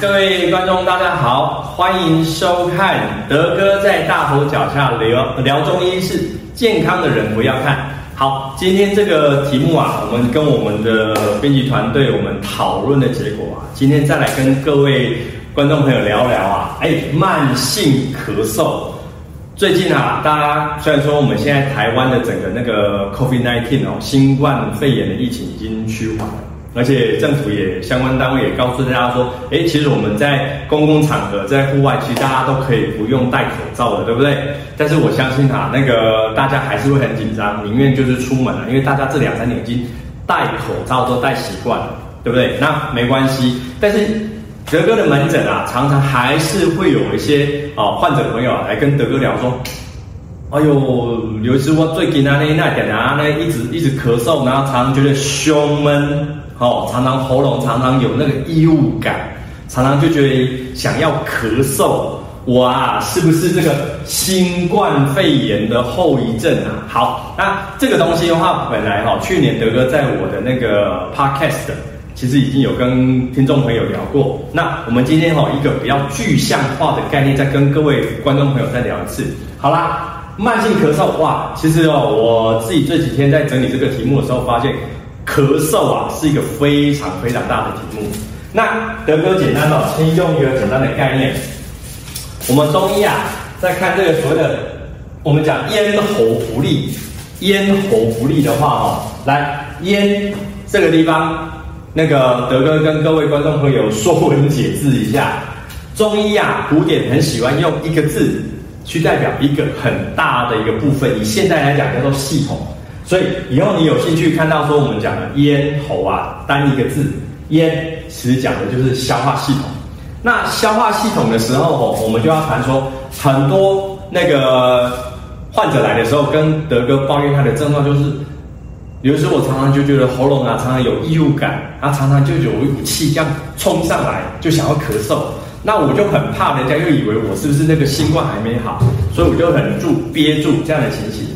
各位观众，大家好，欢迎收看德哥在大佛脚下聊聊中医是健康的人不要看。好，今天这个题目啊，我们跟我们的编辑团队我们讨论的结果啊，今天再来跟各位观众朋友聊聊啊，哎，慢性咳嗽。最近啊，大家虽然说我们现在台湾的整个那个 COVID-19 哦，新冠肺炎的疫情已经趋缓了。而且政府也相关单位也告诉大家说，哎，其实我们在公共场合、在户外，其实大家都可以不用戴口罩的，对不对？但是我相信啊，那个大家还是会很紧张，宁愿就是出门了，因为大家这两三年已经戴口罩都戴习惯了，对不对？那没关系。但是德哥的门诊啊，常常还是会有一些啊患者朋友来跟德哥聊说，哎呦，有一次我最近啊那那点啊那一直一直咳嗽，然后常常觉得胸闷。哦，常常喉咙常常有那个异物感，常常就觉得想要咳嗽，哇，是不是这个新冠肺炎的后遗症啊？好，那这个东西的话，本来哈、去年德哥在我的那个 podcast 其实已经有跟听众朋友聊过。那我们今天哈、一个比较具象化的概念，再跟各位观众朋友再聊一次。好啦，慢性咳嗽，哇，其实哦，我自己这几天在整理这个题目的时候，发现。咳嗽啊，是一个非常非常大的题目。那德哥简单的先用一个简单的概念，我们中医啊，在看这个所谓的我们讲咽喉不利，咽喉不利的话哦，来咽这个地方，那个德哥跟各位观众朋友说文解字一下，中医啊，古典很喜欢用一个字去代表一个很大的一个部分，以现代来讲叫做系统。所以以后你有兴趣看到说我们讲的咽喉啊，单一个字咽，其实讲的就是消化系统。那消化系统的时候哦，我们就要谈说很多那个患者来的时候，跟德哥抱怨他的症状就是，有时候我常常就觉得喉咙啊常常有异物感，啊常常就有一股气这样冲上来，就想要咳嗽。那我就很怕人家又以为我是不是那个新冠还没好，所以我就忍住憋住这样的情形。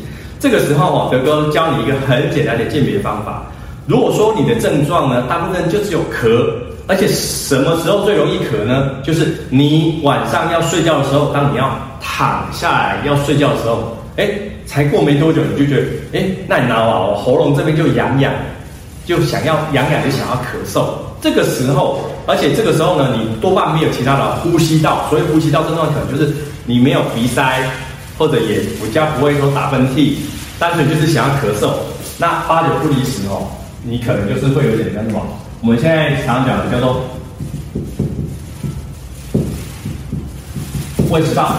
这个时候哦，德哥教你一个很简单的鉴别方法。如果说你的症状呢，大部分就只有咳，而且什么时候最容易咳呢？就是你晚上要睡觉的时候，当你要躺下来要睡觉的时候，哎，才过没多久，你就觉得，哎，那你知道吗？我喉咙这边就痒痒，就想要痒痒，就想要咳嗽。这个时候，而且这个时候呢，你多半没有其他的呼吸道，所以呼吸道症状可能就是你没有鼻塞。或者也比较不会说打喷嚏，单纯就是想要咳嗽，那八九不离十哦，你可能就是会有点那什么，我们现在常讲的叫做胃食道，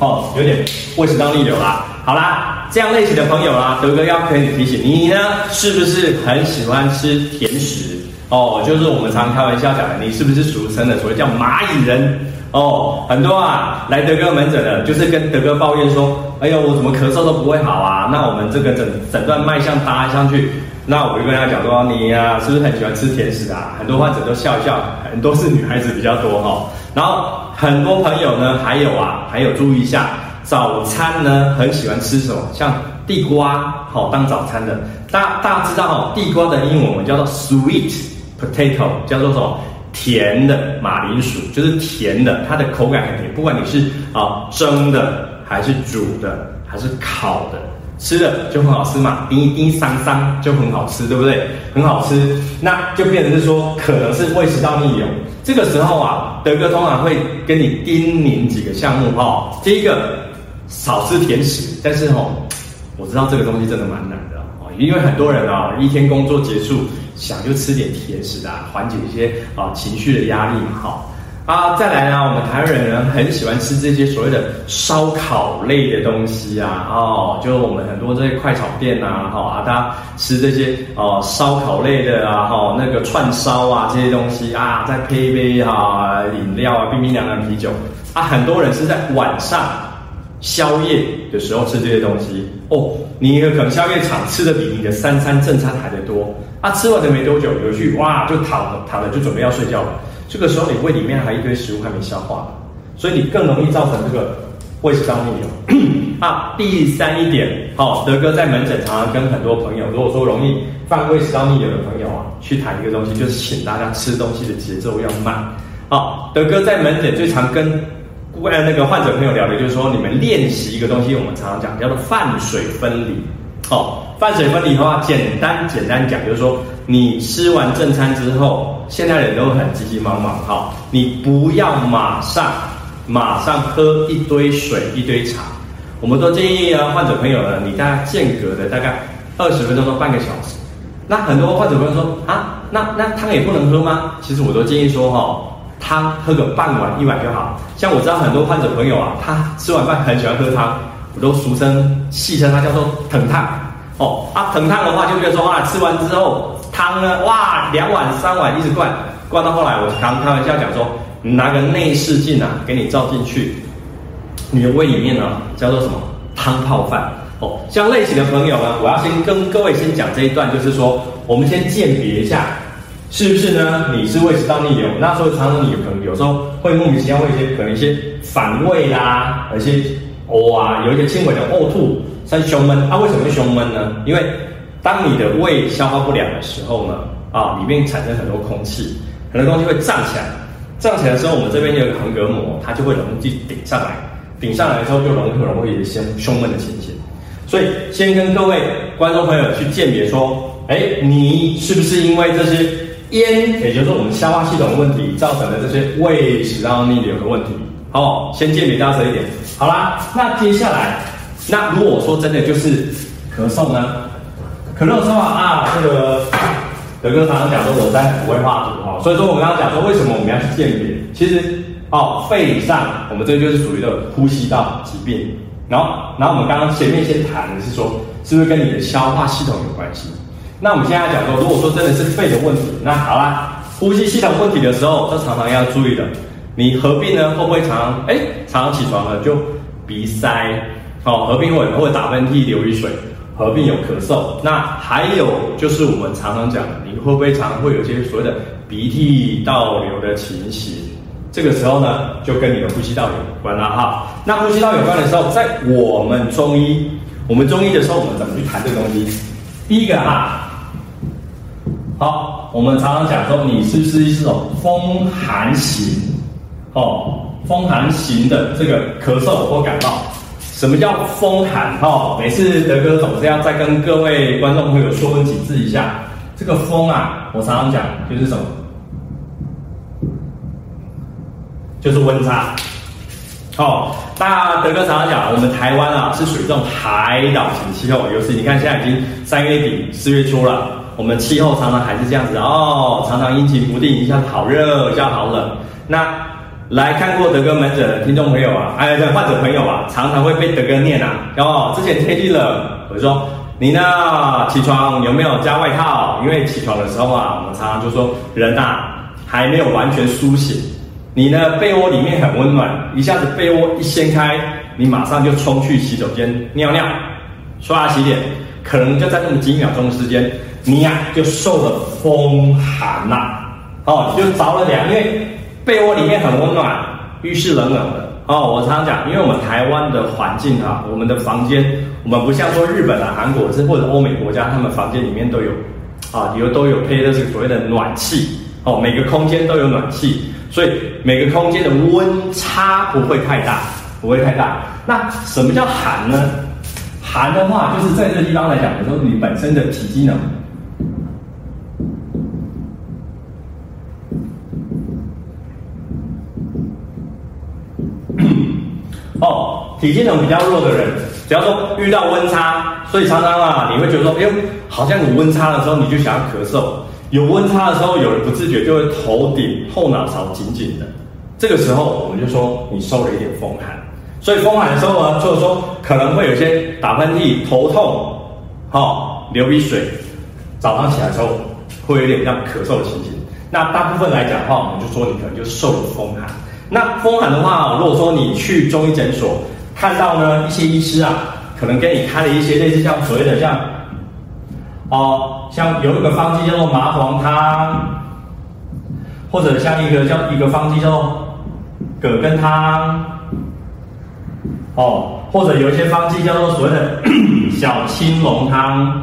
哦，有点胃食道逆流啦。好啦，这样类型的朋友啦，德哥要跟你提醒你呢，是不是很喜欢吃甜食？哦，就是我们常开玩笑讲的，你是不是俗称的所谓叫蚂蚁人？哦，很多啊，来德哥门诊的，就是跟德哥抱怨说，哎呦，我怎么咳嗽都不会好啊？那我们这个诊诊断脉象搭上去，那我就跟他讲说，你呀、啊，是不是很喜欢吃甜食啊？很多患者都笑一笑，很多是女孩子比较多哈、哦。然后很多朋友呢，还有啊，还有注意一下，早餐呢，很喜欢吃什么？像地瓜，好、哦、当早餐的。大大家知道哦，地瓜的英文我们叫做 sweet potato，叫做什么？甜的马铃薯就是甜的，它的口感很甜。不管你是啊蒸的，还是煮的，还是烤的，吃的就很好吃嘛。叮叮桑桑就很好吃，对不对？很好吃，那就变成是说可能是胃食道逆流。这个时候啊，德哥通常会跟你叮咛几个项目哈。第一个，少吃甜食，但是哦，我知道这个东西真的蛮难的哦，因为很多人啊，一天工作结束。想就吃点甜食啊，缓解一些啊情绪的压力嘛，好啊。再来呢，我们台湾人呢很喜欢吃这些所谓的烧烤类的东西啊，哦，就我们很多这些快炒店呐，哈啊，大家吃这些哦烧烤类的啊，哈那个串烧啊这些东西啊，再配一杯哈饮料啊，冰冰凉凉啤酒啊，很多人是在晚上宵夜的时候吃这些东西哦，你可能宵夜场吃的比你的三餐正餐还得多。他、吃完的没多久，有去哇，就躺了，躺了就准备要睡觉了。这个时候你胃里面还一堆食物还没消化，所以你更容易造成这个胃食道逆流。啊，第三一点，好、德哥在门诊常常跟很多朋友，如果说容易犯胃食道逆流的朋友啊，去谈一个东西，就是请大家吃东西的节奏要慢。好、德哥在门诊最常跟呃那个患者朋友聊的就是说，你们练习一个东西，我们常常讲叫做饭水分离。好、哦，饭水分离的话，简单简单讲就是说，你吃完正餐之后，现在人都很急急忙忙，哈、哦，你不要马上马上喝一堆水一堆茶。我们都建议啊，患者朋友呢，你大概间隔的大概二十分钟到半个小时。那很多患者朋友说啊，那那汤也不能喝吗？其实我都建议说哈，汤喝个半碗一碗就好。像我知道很多患者朋友啊，他吃完饭很喜欢喝汤，我都俗称戏称它叫做腾烫哦。啊，腾烫的话就觉得说啊，吃完之后汤呢，哇，两碗三碗一直灌，灌到后来我常开玩笑讲说，你拿个内视镜啊，给你照进去。你的胃里面呢，叫做什么汤泡饭哦？像类型的朋友呢，我要先跟各位先讲这一段，就是说，我们先鉴别一下，是不是呢？你是胃食道逆流，那时候常常你可能有时候会莫名其妙会一些可能一些反胃啦，而且呕啊，有一些轻微的呕吐，像胸闷。它、为什么会胸闷呢？因为当你的胃消化不良的时候呢，啊，里面产生很多空气，很多东西会胀起来，胀起来的时候，我们这边有个横膈膜，它就会容易顶上来。顶上来之后就容易容易有一些胸闷的情形，所以先跟各位观众朋友去鉴别说，哎，你是不是因为这些烟，也就是我们消化系统的问题造成的这些胃食道逆流的问题？哦，先鉴别大声一点。好啦，那接下来，那如果说真的就是咳嗽呢？咳嗽的话啊，这个德哥常常讲说我在不会画图哈，所以说我们刚刚讲说为什么我们要去鉴别，其实。哦，肺上，我们这就是属于的呼吸道疾病。然后，然后我们刚刚前面先谈的是说，是不是跟你的消化系统有关系？那我们现在讲说，如果说真的是肺的问题，那好啦，呼吸系统问题的时候，这常常要注意的。你合并呢，会不会常常哎，常常起床了就鼻塞？哦，合并会会打喷嚏、流鼻水，合并有咳嗽。那还有就是我们常常讲的，你会不会常常会有一些所谓的鼻涕倒流的情形？这个时候呢，就跟你的呼吸道有关了哈。那呼吸道有关的时候，在我们中医，我们中医的时候，我们怎么去谈这个东西？第一个哈，好，我们常常讲说，你是不是一种风寒型？哦，风寒型的这个咳嗽或感冒。什么叫风寒？哦，每次德哥总是要再跟各位观众朋友说文解字一下。这个风啊，我常常讲就是什么？就是温差，哦，那德哥常常讲，我们台湾啊是属于这种海岛型气候，尤其你看现在已经三月底四月初了，我们气候常常还是这样子哦，常常阴晴不定，一下好热，一下好冷。那来看过德哥门诊的听众朋友啊，哎，对，患者朋友啊，常常会被德哥念啊，哦，之前天气冷，我就说你呢起床有没有加外套？因为起床的时候啊，我们常常就说人呐、啊、还没有完全苏醒。你呢？被窝里面很温暖，一下子被窝一掀开，你马上就冲去洗手间尿尿、刷牙洗脸，可能就在那么几秒钟的时间，你呀、啊、就受了风寒呐、啊，哦，就着了凉，因为被窝里面很温暖，浴室冷冷的哦。我常常讲，因为我们台湾的环境啊，我们的房间，我们不像说日本啊、韩国是或者欧美国家，他们房间里面都有啊，有都有配的是所谓的暖气哦，每个空间都有暖气。所以每个空间的温差不会太大，不会太大。那什么叫寒呢？寒的话，就是在这个地方来讲的时候，你本身的体机能，体机能比较弱的人，只要说遇到温差，所以常常啊，你会觉得说，哎呦，好像有温差的时候，你就想要咳嗽。有温差的时候，有人不自觉就会头顶后脑勺紧紧的，这个时候我们就说你受了一点风寒。所以风寒的时候呢，就是说可能会有些打喷嚏、头痛、哈、哦、流鼻水，早上起来的时候会有点像咳嗽的情形。那大部分来讲的话，我们就说你可能就受了风寒。那风寒的话，如果说你去中医诊所看到呢一些医师啊，可能给你开了一些类似像所谓的像。哦，像有一个方剂叫做麻黄汤，或者像一个叫一个方剂叫做葛根汤，哦，或者有一些方剂叫做所谓的 小青龙汤，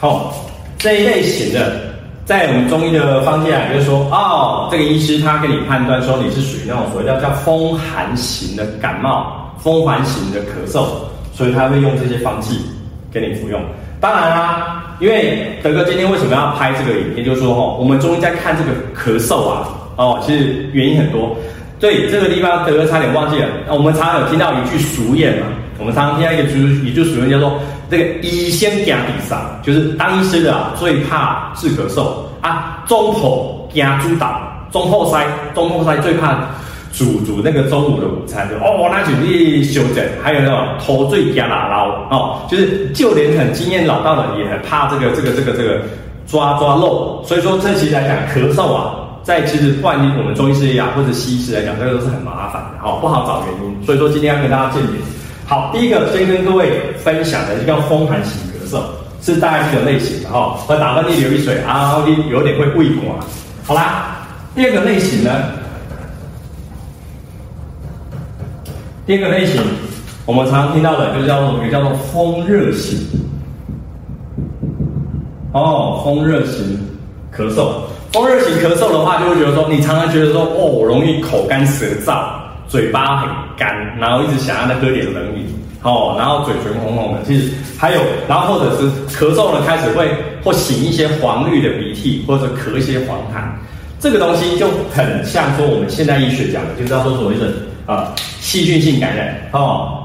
哦，这一类型的，在我们中医的方剂啊，就是说，哦，这个医师他给你判断说你是属于那种所谓叫叫风寒型的感冒，风寒型的咳嗽，所以他会用这些方剂给你服用。当然啦、因为德哥今天为什么要拍这个影片，就是说，哦，我们中医在看这个咳嗽啊，哦，其实原因很多。对这个地方，德哥差点忘记了。我们常常有听到一句俗谚嘛，我们常常听到一个俗一句俗谚叫做“这个医生惊底嗓”，就是当医师的啊，最怕治咳嗽啊，中后惊猪胆，中后塞，中后塞最怕煮煮那个中午的午餐，就哦，那就去休整。还有那种头最惊姥姥哦，就是就连很经验老道的也很怕这个这个这个这个抓抓漏。所以说，这其实来讲咳嗽啊。在其实，不管我们中医师也好，或者西医师来讲，这个都是很麻烦的，哦，不好找原因。所以说今天要跟大家见面。好，第一个先跟各位分享的，叫风寒型咳嗽，是大概这个类型的哈，会打喷嚏、流鼻水啊，有点会胃管。好啦，第二个类型呢，第二个类型，我们常常听到的，就叫做，也叫做风热型。哦，风热型咳嗽。风热型咳嗽的话，就会觉得说，你常常觉得说，哦，容易口干舌燥，嘴巴很干，然后一直想要再喝点冷饮，哦，然后嘴唇红红的。其实还有，然后或者是咳嗽呢，开始会或擤一些黄绿的鼻涕，或者咳一些黄痰。这个东西就很像说我们现代医学讲的，就是要说所谓的啊细菌性感染，哦，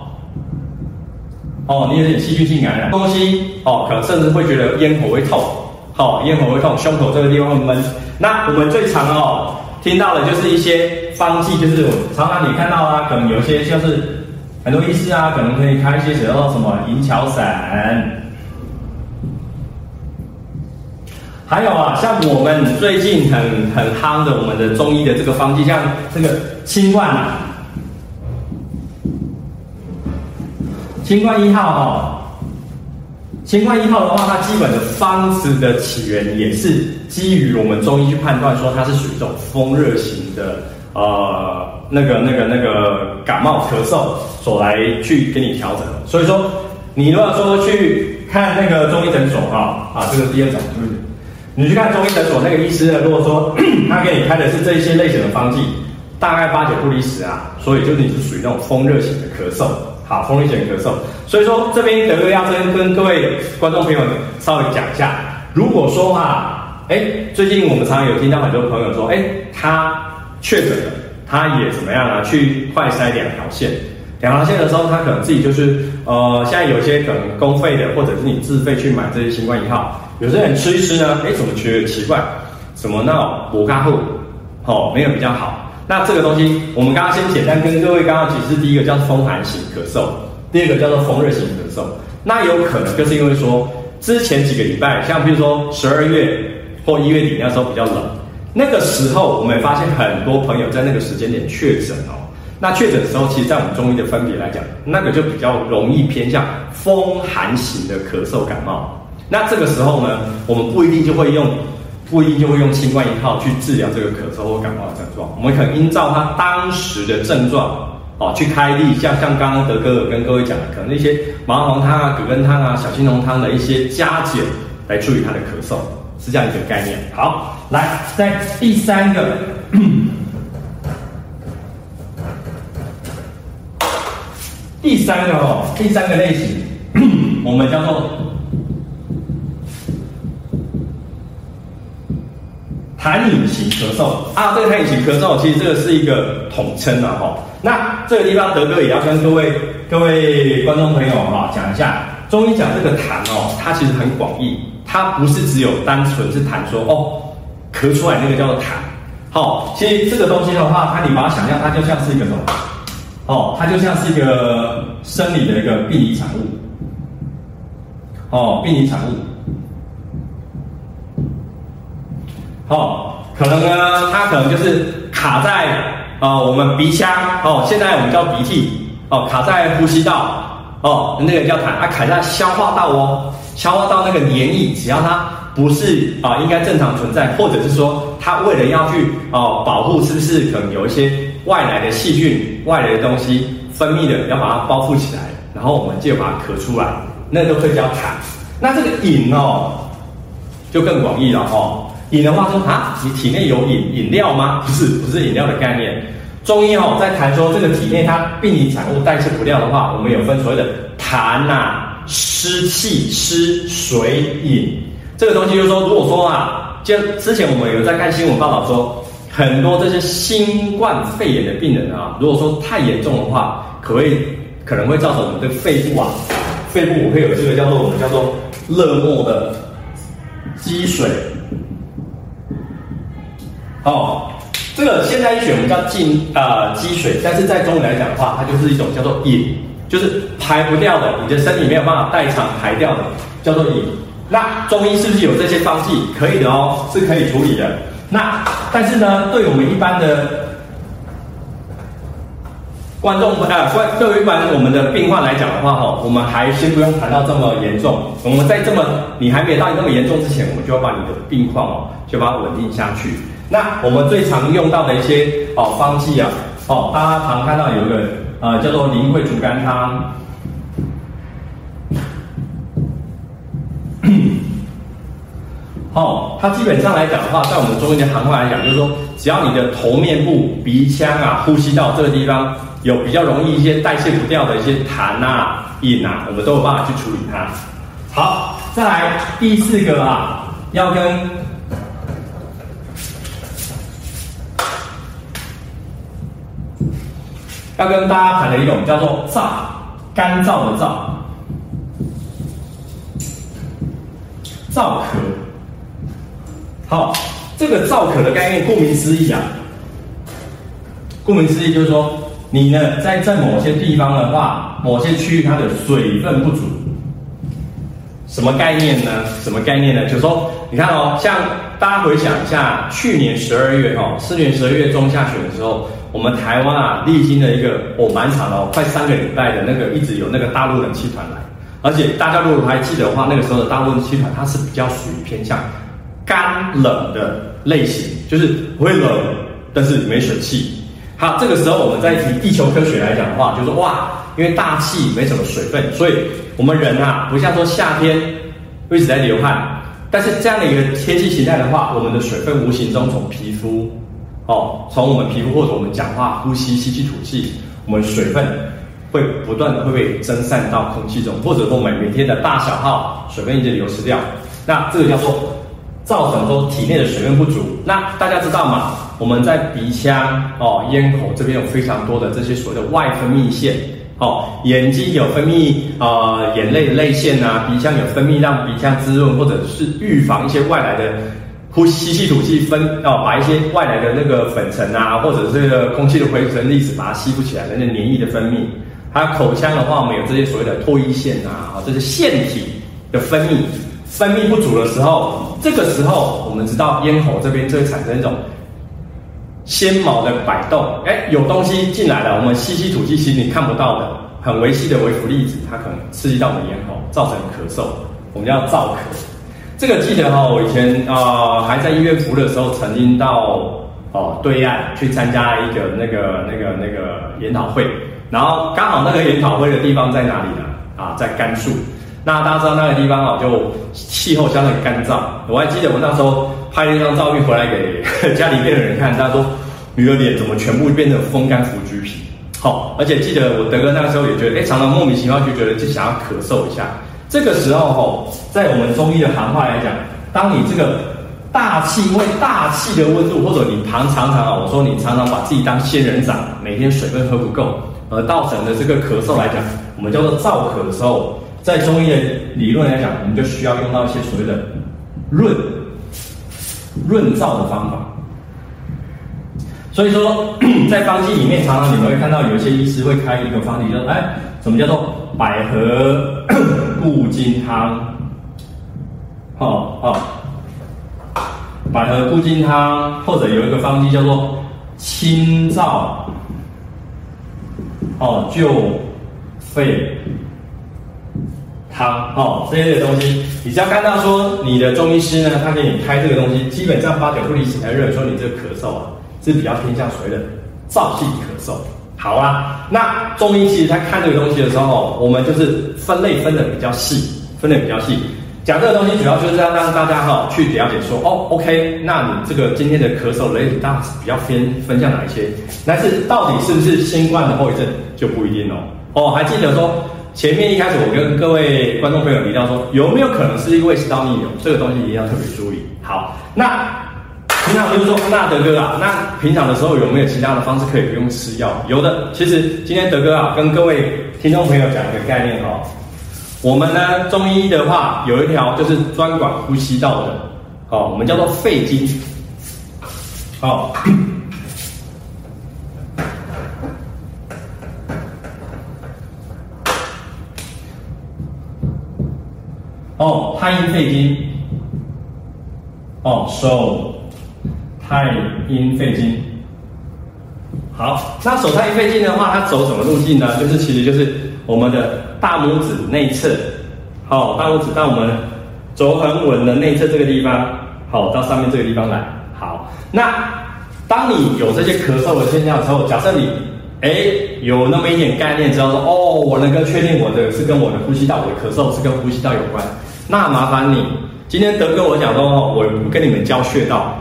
哦，你有点细菌性感染东西，哦，可能甚至会觉得咽喉会痛。好，咽喉会痛，胸口这个地方会闷。那我们最常哦听到的就是一些方剂，就是常常你看到啊，可能有些就是很多医师啊，可能可以开一些写到什么银翘散。还有啊，像我们最近很很夯的我们的中医的这个方剂，像这个清冠啊，清冠一号哈。清冠一号的话，它基本的方子的起源也是基于我们中医去判断说它是属于这种风热型的呃那个那个那个感冒咳嗽所来去给你调整。所以说，你如果说去看那个中医诊所啊啊，这个第二种，你去看中医诊所那个医师呢，如果说他给你开的是这一些类型的方剂，大概八九不离十啊，所以就是你是属于那种风热型的咳嗽。啊，风热型咳嗽，所以说这边德哥要跟跟各位观众朋友稍微讲一下，如果说啊，哎，最近我们常常有听到很多朋友说，哎，他确诊了，他也怎么样啊？去快筛两条线，两条线的时候，他可能自己就是呃，现在有些可能公费的，或者是你自费去买这些新冠一号，有些人吃一吃呢，哎，怎么觉得奇怪？怎么那种补咖后，哦，没有比较好。那这个东西，我们刚刚先简单跟各位刚刚解释，第一个叫风寒型咳嗽，第二个叫做风热型咳嗽。那有可能就是因为说，之前几个礼拜，像比如说十二月或一月底那时候比较冷，那个时候我们发现很多朋友在那个时间点确诊哦。那确诊的时候，其实在我们中医的分别来讲，那个就比较容易偏向风寒型的咳嗽感冒。那这个时候呢，我们不一定就会用。不一定就会用清冠一号去治疗这个咳嗽或感冒的症状，我们可能依照他当时的症状哦去开立，像像刚刚德哥有跟各位讲的，可能那些麻黄汤啊、葛根汤啊、小青龙汤的一些加减来处理他的咳嗽，是这样一个概念。好，来在第三个，第三个哦，第三个类型，我们叫做。痰饮型咳嗽啊，这个痰饮型咳嗽其实这个是一个统称了哈。那这个地方德哥也要跟各位各位观众朋友哈讲一下，中医讲这个痰哦，它其实很广义，它不是只有单纯是痰说哦，咳出来那个叫做痰。好，其实这个东西的话，它你把它想象，它就像是一个什么？哦，它就像是一个生理的一个病理产物。哦，病理产物。哦，可能呢，它可能就是卡在呃我们鼻腔哦，现在我们叫鼻涕哦，卡在呼吸道哦，那个叫痰，它卡在消化道哦，消化道那个黏液，只要它不是啊、呃，应该正常存在，或者是说它为了要去哦保护，是不是可能有一些外来的细菌、外来的东西分泌的，要把它包覆起来，然后我们就把它咳出来，那都可以叫痰。那这个饮哦，就更广义了哦。饮的话说啊，你体内有饮饮料吗？不是，不是饮料的概念。中医哦，在谈说这个体内它病理产物代谢不掉的话，我们有分所谓的痰呐、湿气、湿水饮。这个东西就是说，如果说啊，就之前我们有在看新闻报道说，很多这些新冠肺炎的病人啊，如果说太严重的话，可会可能会造成我们的肺部啊，肺部会有这个叫做我们叫做热膜的积水。哦，这个现代医学我们叫进呃积水，但是在中医来讲的话，它就是一种叫做饮，就是排不掉的，你的身体没有办法代偿排掉的，叫做饮。那中医是不是有这些方剂？可以的哦，是可以处理的。那但是呢，对我们一般的观众啊，观对于一般我们的病患来讲的话，哈，我们还先不用谈到这么严重。我们在这么你还没有到那么严重之前，我们就要把你的病况哦，就把它稳定下去。那我们最常用到的一些哦方剂啊，哦，大家常看到有一个呃叫做苓桂竹甘汤。哦，它基本上来讲的话，在我们中医的行话来讲，就是说，只要你的头面部、鼻腔啊、呼吸道这个地方有比较容易一些代谢不掉的一些痰啊、饮啊，我们都有办法去处理它。好，再来第四个啊，要跟要跟大家谈的一种叫做燥，干燥的燥，燥咳。好，这个燥咳的概念，顾名思义啊，顾名思义就是说，你呢在在某些地方的话，某些区域它的水分不足，什么概念呢？什么概念呢？就是说，你看哦，像大家回想一下，去年十二月哦，去年十二月中下旬的时候，我们台湾啊，历经了一个哦蛮长的哦，快三个礼拜的那个一直有那个大陆冷气团来，而且大家如果还记得的话，那个时候的大陆冷气团它是比较属于偏向。干冷的类型，就是不会冷，但是没水汽。好，这个时候我们在提地球科学来讲的话，就是说哇，因为大气没什么水分，所以我们人啊，不像说夏天会一直在流汗，但是这样的一个天气形态的话，我们的水分无形中从皮肤哦，从我们皮肤或者我们讲话、呼吸、吸气、吐气，我们水分会不断的会被蒸散到空气中，或者说我们每天的大小号水分一直流失掉，那这个叫做。造成说体内的水分不足，那大家知道吗？我们在鼻腔哦、咽口这边有非常多的这些所谓的外分泌腺哦，眼睛有分泌呃眼泪的泪腺啊，鼻腔有分泌让鼻腔滋润或者是预防一些外来的呼吸吸气吐气分哦，把一些外来的那个粉尘啊，或者是空气的灰尘粒子把它吸附起来的那黏液的分泌，还有口腔的话，我们有这些所谓的唾液腺啊，这是腺体的分泌。分泌不足的时候，这个时候我们知道咽喉这边就会产生一种纤毛的摆动，哎，有东西进来了，我们吸气吐气，其实你看不到的，很微细的微浮粒子，它可能刺激到我们咽喉，造成咳嗽，我们叫燥咳。这个记得哈，我以前啊、呃、还在医院服务的时候，曾经到哦对岸去参加一个那个那个那个研讨会，然后刚好那个研讨会的地方在哪里呢？啊，在甘肃。那大家知道那个地方啊，就气候相当干燥。我还记得我那时候拍了一张照片回来给家里边的人看，他说你的脸怎么全部变成风干腐橘皮？好，而且记得我德哥那个时候也觉得，哎，常常莫名其妙就觉得就想要咳嗽一下。这个时候哈，在我们中医的行话来讲，当你这个大气因为大气的温度，或者你常常常啊，我说你常常把自己当仙人掌，每天水分喝不够，而造成的这个咳嗽来讲，我们叫做燥咳的时候。在中医的理论来讲，我们就需要用到一些所谓的润润燥的方法。所以说，在方剂里面，常常你们会看到有一些医师会开一个方剂，叫哎，什么叫做百合固金汤？好好，百合固金汤，或者有一个方剂叫做清燥哦救肺。汤哦，这些的东西，你只要看到说你的中医师呢，他给你开这个东西，基本上八九不离十，才认为说你这个咳嗽啊是比较偏向谁的燥性咳嗽。好啊，那中医其实他看这个东西的时候，我们就是分类分得比较细，分得比较细。讲这个东西主要就是要让大家哈去了解说，哦，OK，那你这个今天的咳嗽类大比较偏分向哪一些？但是到底是不是新冠的后遗症就不一定哦。哦，还记得说前面一开始我跟各位观众朋友提到说，有没有可能是因为食道逆流？这个东西一定要特别注意。好，那平常就是说，那德哥啊，那平常的时候有没有其他的方式可以不用吃药？有的，其实今天德哥啊跟各位听众朋友讲一个概念哦。我们呢，中医的话有一条就是专管呼吸道的，哦，我们叫做肺经，哦，哦，太阴肺经，哦，手。太阴肺经，好，那手太阴肺经的话，它走什么路径呢？就是其实就是我们的。大拇指内侧，好，大拇指到我们肘横纹的内侧这个地方，好，到上面这个地方来，好。那当你有这些咳嗽的现象的时候，假设你哎有那么一点概念，知道说哦，我能够确定我的是跟我的呼吸道，我的咳嗽是跟呼吸道有关，那麻烦你今天德哥我讲说，我跟你们教穴道，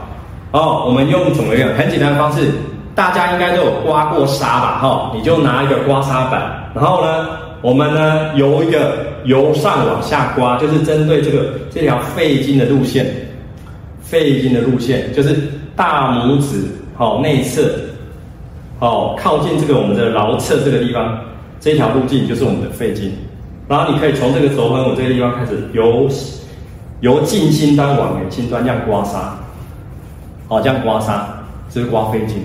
哦，我们用怎么样很简单的方式，大家应该都有刮过痧吧，哈，你就拿一个刮痧板，然后呢。我们呢，由一个由上往下刮，就是针对这个这条肺经的路线，肺经的路线就是大拇指好内侧，好靠近这个我们的橈侧这个地方，这条路径就是我们的肺经。然后你可以从这个肘横纹这个地方开始由由近心端往远心端这样刮痧，好这样刮痧，这是刮肺经。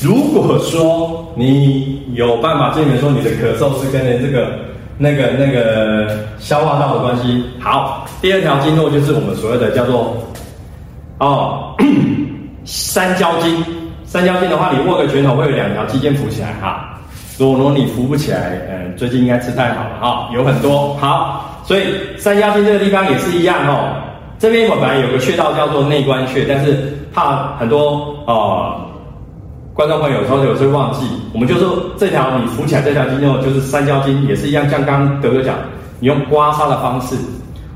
如果说你有办法证明说你的咳嗽是跟这个、那个、那个消化道的关系，好，第二条经络就是我们所谓的叫做哦三焦经。三焦经的话，你握个拳头会有两条肌腱浮起来哈。如果说你浮不起来，嗯，最近应该吃太好了哈，有很多好，所以三焦经这个地方也是一样哦。这边我本来有个穴道叫做内关穴，但是怕很多哦。观众朋友有时候有时候忘记，我们就说这条你浮起来这条经络就是三焦经，也是一样，像刚刚德哥讲，你用刮痧的方式。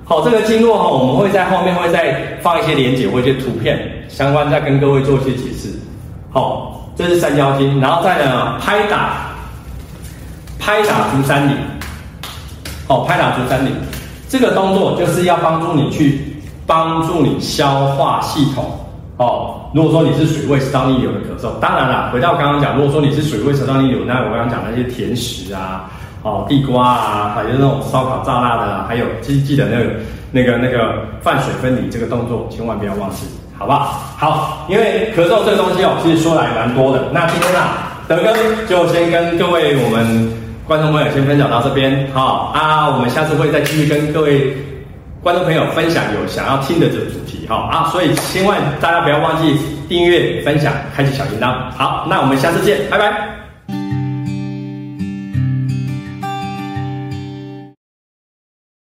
好，这个经络哈，我们会在后面会再放一些连接或一些图片相关，再跟各位做一些解释。好，这是三焦经，然后再呢拍打拍打足三里。好，拍打足三里，这个动作就是要帮助你去帮助你消化系统。哦。如果说你是属于胃食道逆流的咳嗽，当然了，回到刚刚讲，如果说你是属于胃食道逆流，那我刚刚讲那些甜食啊，哦，地瓜啊，还有那种烧烤炸辣的啊，还有记记得那个那个那个饭水分离这个动作，千万不要忘记，好不好？好，因为咳嗽这个东西哦，其实说来蛮多的。那今天啊，德哥就先跟各位我们观众朋友先分享到这边，好啊，我们下次会再继续跟各位。观众朋友，分享有想要听的这个主题哈啊，所以千万大家不要忘记订阅、分享、开启小铃铛。好，那我们下次见，拜拜。